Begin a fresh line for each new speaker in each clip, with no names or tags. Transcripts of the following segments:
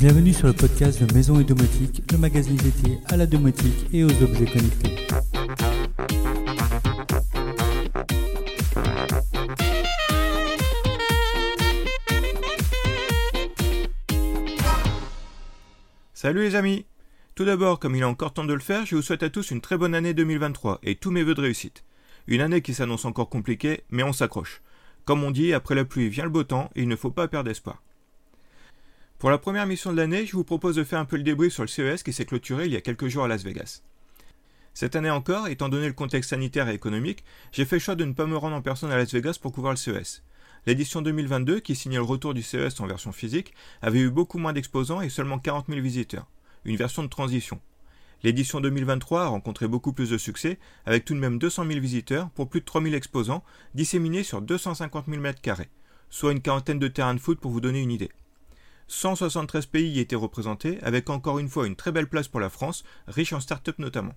Bienvenue sur le podcast de Maison et Domotique, le magazine dédié à la domotique et aux objets connectés.
Salut les amis Tout d'abord, comme il est encore temps de le faire, je vous souhaite à tous une très bonne année 2023 et tous mes vœux de réussite. Une année qui s'annonce encore compliquée, mais on s'accroche. Comme on dit, après la pluie vient le beau temps et il ne faut pas perdre espoir. Pour la première mission de l'année, je vous propose de faire un peu le débrief sur le CES qui s'est clôturé il y a quelques jours à Las Vegas. Cette année encore, étant donné le contexte sanitaire et économique, j'ai fait le choix de ne pas me rendre en personne à Las Vegas pour couvrir le CES. L'édition 2022, qui signait le retour du CES en version physique, avait eu beaucoup moins d'exposants et seulement 40 000 visiteurs. Une version de transition. L'édition 2023 a rencontré beaucoup plus de succès, avec tout de même 200 000 visiteurs pour plus de 3 000 exposants, disséminés sur 250 000 m2, soit une quarantaine de terrains de foot pour vous donner une idée. 173 pays y étaient représentés, avec encore une fois une très belle place pour la France, riche en start-up notamment.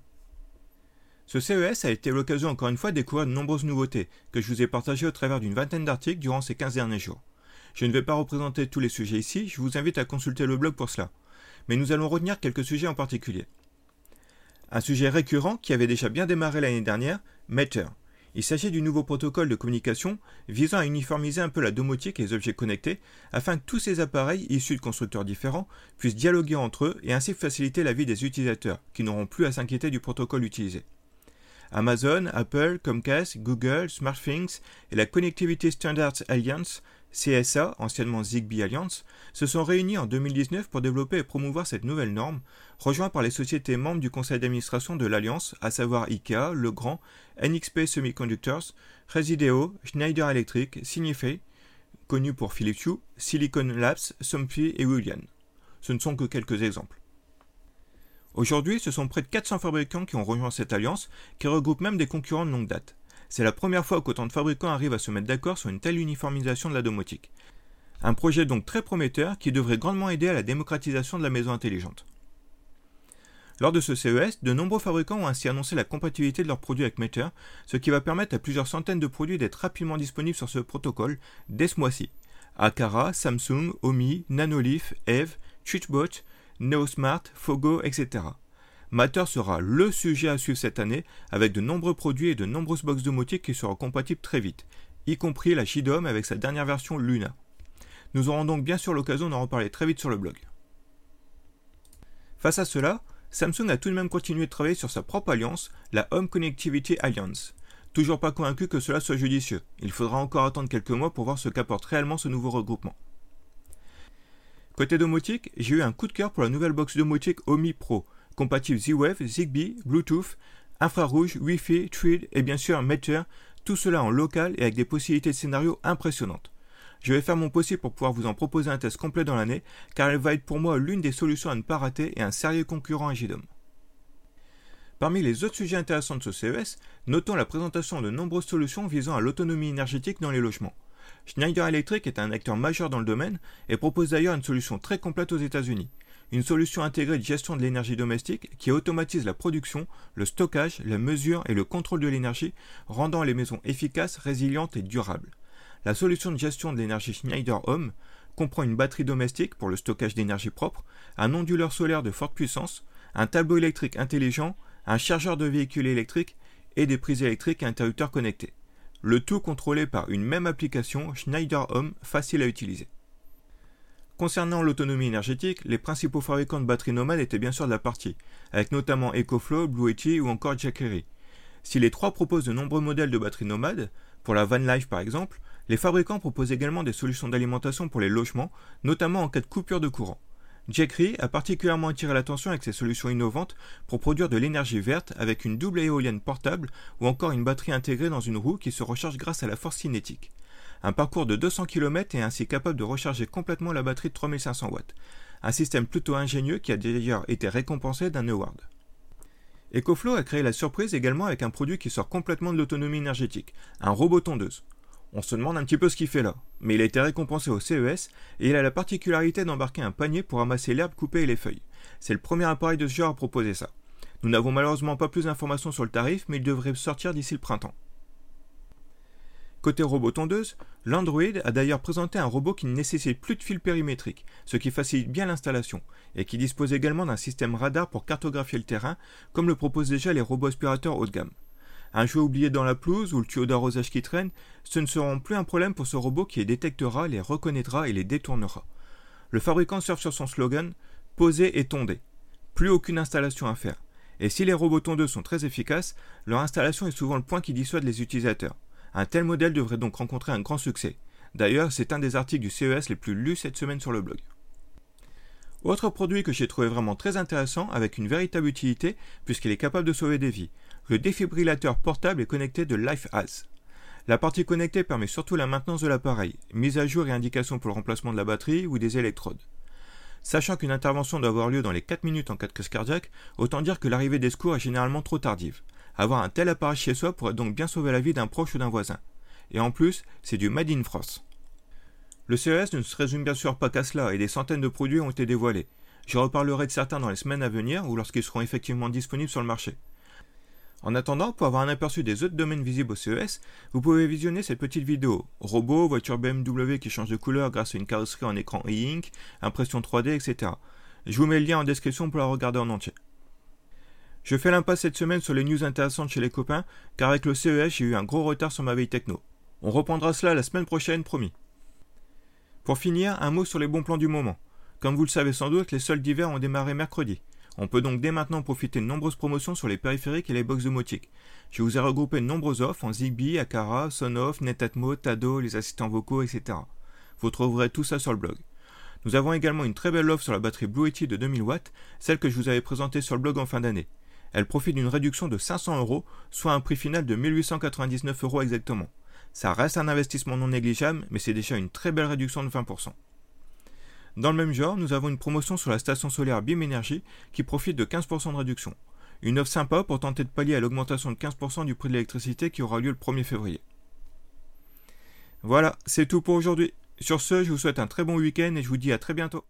Ce CES a été l'occasion encore une fois de découvrir de nombreuses nouveautés, que je vous ai partagées au travers d'une vingtaine d'articles durant ces 15 derniers jours. Je ne vais pas représenter tous les sujets ici, je vous invite à consulter le blog pour cela. Mais nous allons retenir quelques sujets en particulier. Un sujet récurrent qui avait déjà bien démarré l'année dernière, Matter. Il s'agit du nouveau protocole de communication visant à uniformiser un peu la domotique et les objets connectés afin que tous ces appareils issus de constructeurs différents puissent dialoguer entre eux et ainsi faciliter la vie des utilisateurs qui n'auront plus à s'inquiéter du protocole utilisé. Amazon, Apple, Comcast, Google, SmartThings et la Connectivity Standards Alliance CSA, anciennement Zigbee Alliance, se sont réunis en 2019 pour développer et promouvoir cette nouvelle norme, rejoint par les sociétés membres du conseil d'administration de l'Alliance, à savoir IKEA, Legrand, NXP Semiconductors, Resideo, Schneider Electric, Signify, connu pour Philips Hue, Silicon Labs, Somfy et William. Ce ne sont que quelques exemples. Aujourd'hui, ce sont près de 400 fabricants qui ont rejoint cette alliance, qui regroupe même des concurrents de longue date. C'est la première fois qu'autant de fabricants arrivent à se mettre d'accord sur une telle uniformisation de la domotique. Un projet donc très prometteur qui devrait grandement aider à la démocratisation de la maison intelligente. Lors de ce CES, de nombreux fabricants ont ainsi annoncé la compatibilité de leurs produits avec Meter, ce qui va permettre à plusieurs centaines de produits d'être rapidement disponibles sur ce protocole dès ce mois-ci. Akara, Samsung, Omi, Nanolith, Eve, Twitchbot, NeoSmart, Fogo, etc. Matter sera le sujet à suivre cette année, avec de nombreux produits et de nombreuses box domotiques qui seront compatibles très vite, y compris la Shidom avec sa dernière version Luna. Nous aurons donc bien sûr l'occasion d'en reparler très vite sur le blog. Face à cela, Samsung a tout de même continué de travailler sur sa propre alliance, la Home Connectivity Alliance. Toujours pas convaincu que cela soit judicieux. Il faudra encore attendre quelques mois pour voir ce qu'apporte réellement ce nouveau regroupement. Côté domotique, j'ai eu un coup de cœur pour la nouvelle box domotique Omi Pro, compatible Z-Wave, Zigbee, Bluetooth, infrarouge, Wi-Fi, Thread et bien sûr Meter, tout cela en local et avec des possibilités de scénario impressionnantes. Je vais faire mon possible pour pouvoir vous en proposer un test complet dans l'année, car elle va être pour moi l'une des solutions à ne pas rater et un sérieux concurrent à JDOM. Parmi les autres sujets intéressants de ce CES, notons la présentation de nombreuses solutions visant à l'autonomie énergétique dans les logements. Schneider Electric est un acteur majeur dans le domaine et propose d'ailleurs une solution très complète aux États-Unis une solution intégrée de gestion de l'énergie domestique qui automatise la production, le stockage, la mesure et le contrôle de l'énergie, rendant les maisons efficaces, résilientes et durables. La solution de gestion de l'énergie Schneider Home comprend une batterie domestique pour le stockage d'énergie propre, un onduleur solaire de forte puissance, un tableau électrique intelligent, un chargeur de véhicules électriques et des prises électriques et interrupteurs connectés. Le tout contrôlé par une même application Schneider Home facile à utiliser. Concernant l'autonomie énergétique, les principaux fabricants de batteries nomades étaient bien sûr de la partie, avec notamment EcoFlow, Blue Yeti ou encore Jackery. Si les trois proposent de nombreux modèles de batteries nomades, pour la van life par exemple, les fabricants proposent également des solutions d'alimentation pour les logements, notamment en cas de coupure de courant. Jackery a particulièrement attiré l'attention avec ses solutions innovantes pour produire de l'énergie verte avec une double éolienne portable ou encore une batterie intégrée dans une roue qui se recharge grâce à la force cinétique un parcours de 200 km est ainsi capable de recharger complètement la batterie de 3500 watts. Un système plutôt ingénieux qui a d'ailleurs été récompensé d'un award. EcoFlow a créé la surprise également avec un produit qui sort complètement de l'autonomie énergétique, un robot tondeuse. On se demande un petit peu ce qu'il fait là, mais il a été récompensé au CES et il a la particularité d'embarquer un panier pour ramasser l'herbe coupée et les feuilles. C'est le premier appareil de ce genre à proposer ça. Nous n'avons malheureusement pas plus d'informations sur le tarif, mais il devrait sortir d'ici le printemps. Côté robot tondeuse, l'Android a d'ailleurs présenté un robot qui ne nécessite plus de fil périmétrique, ce qui facilite bien l'installation, et qui dispose également d'un système radar pour cartographier le terrain, comme le proposent déjà les robots aspirateurs haut de gamme. Un jouet oublié dans la pelouse ou le tuyau d'arrosage qui traîne, ce ne seront plus un problème pour ce robot qui les détectera, les reconnaîtra et les détournera. Le fabricant surfe sur son slogan Poser et tonder. Plus aucune installation à faire. Et si les robots tondeux sont très efficaces, leur installation est souvent le point qui dissuade les utilisateurs. Un tel modèle devrait donc rencontrer un grand succès. D'ailleurs, c'est un des articles du CES les plus lus cette semaine sur le blog. Autre produit que j'ai trouvé vraiment très intéressant avec une véritable utilité puisqu'il est capable de sauver des vies, le défibrillateur portable est connecté de LifeAs. La partie connectée permet surtout la maintenance de l'appareil, mise à jour et indication pour le remplacement de la batterie ou des électrodes. Sachant qu'une intervention doit avoir lieu dans les 4 minutes en cas de crise cardiaque, autant dire que l'arrivée des secours est généralement trop tardive. Avoir un tel appareil chez soi pourrait donc bien sauver la vie d'un proche ou d'un voisin. Et en plus, c'est du Made in France. Le CES ne se résume bien sûr pas qu'à cela et des centaines de produits ont été dévoilés. Je reparlerai de certains dans les semaines à venir ou lorsqu'ils seront effectivement disponibles sur le marché. En attendant, pour avoir un aperçu des autres domaines visibles au CES, vous pouvez visionner cette petite vidéo. Robots, voitures BMW qui changent de couleur grâce à une carrosserie en écran e-ink, impression 3D, etc. Je vous mets le lien en description pour la regarder en entier. Je fais l'impasse cette semaine sur les news intéressantes chez les copains, car avec le CES, j'ai eu un gros retard sur ma veille techno. On reprendra cela la semaine prochaine, promis. Pour finir, un mot sur les bons plans du moment. Comme vous le savez sans doute, les soldes d'hiver ont démarré mercredi. On peut donc dès maintenant profiter de nombreuses promotions sur les périphériques et les box domotiques. Je vous ai regroupé de nombreuses offres en Zigbee, Akara, Sonoff, Netatmo, Tado, les assistants vocaux, etc. Vous trouverez tout ça sur le blog. Nous avons également une très belle offre sur la batterie Blue Yeti de 2000 watts, celle que je vous avais présentée sur le blog en fin d'année. Elle profite d'une réduction de 500 euros, soit un prix final de 1899 euros exactement. Ça reste un investissement non négligeable, mais c'est déjà une très belle réduction de 20%. Dans le même genre, nous avons une promotion sur la station solaire BIM Energy qui profite de 15% de réduction. Une offre sympa pour tenter de pallier à l'augmentation de 15% du prix de l'électricité qui aura lieu le 1er février. Voilà, c'est tout pour aujourd'hui. Sur ce, je vous souhaite un très bon week-end et je vous dis à très bientôt.